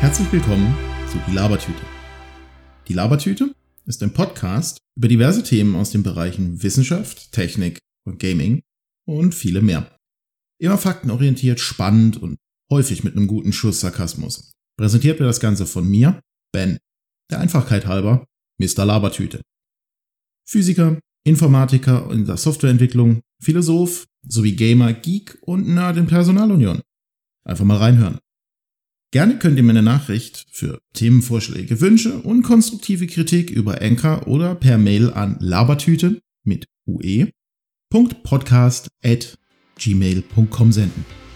Herzlich willkommen zu Die Labertüte. Die Labertüte ist ein Podcast über diverse Themen aus den Bereichen Wissenschaft, Technik und Gaming und viele mehr. Immer faktenorientiert, spannend und häufig mit einem guten Schuss Sarkasmus. Präsentiert wird das Ganze von mir, Ben, der Einfachkeit halber, Mr. Labertüte. Physiker, Informatiker in der Softwareentwicklung, Philosoph sowie Gamer, Geek und Nerd in Personalunion. Einfach mal reinhören. Gerne könnt ihr mir eine Nachricht für Themenvorschläge, Wünsche und konstruktive Kritik über Anchor oder per Mail an labertüte mit ue.podcast at gmail.com senden.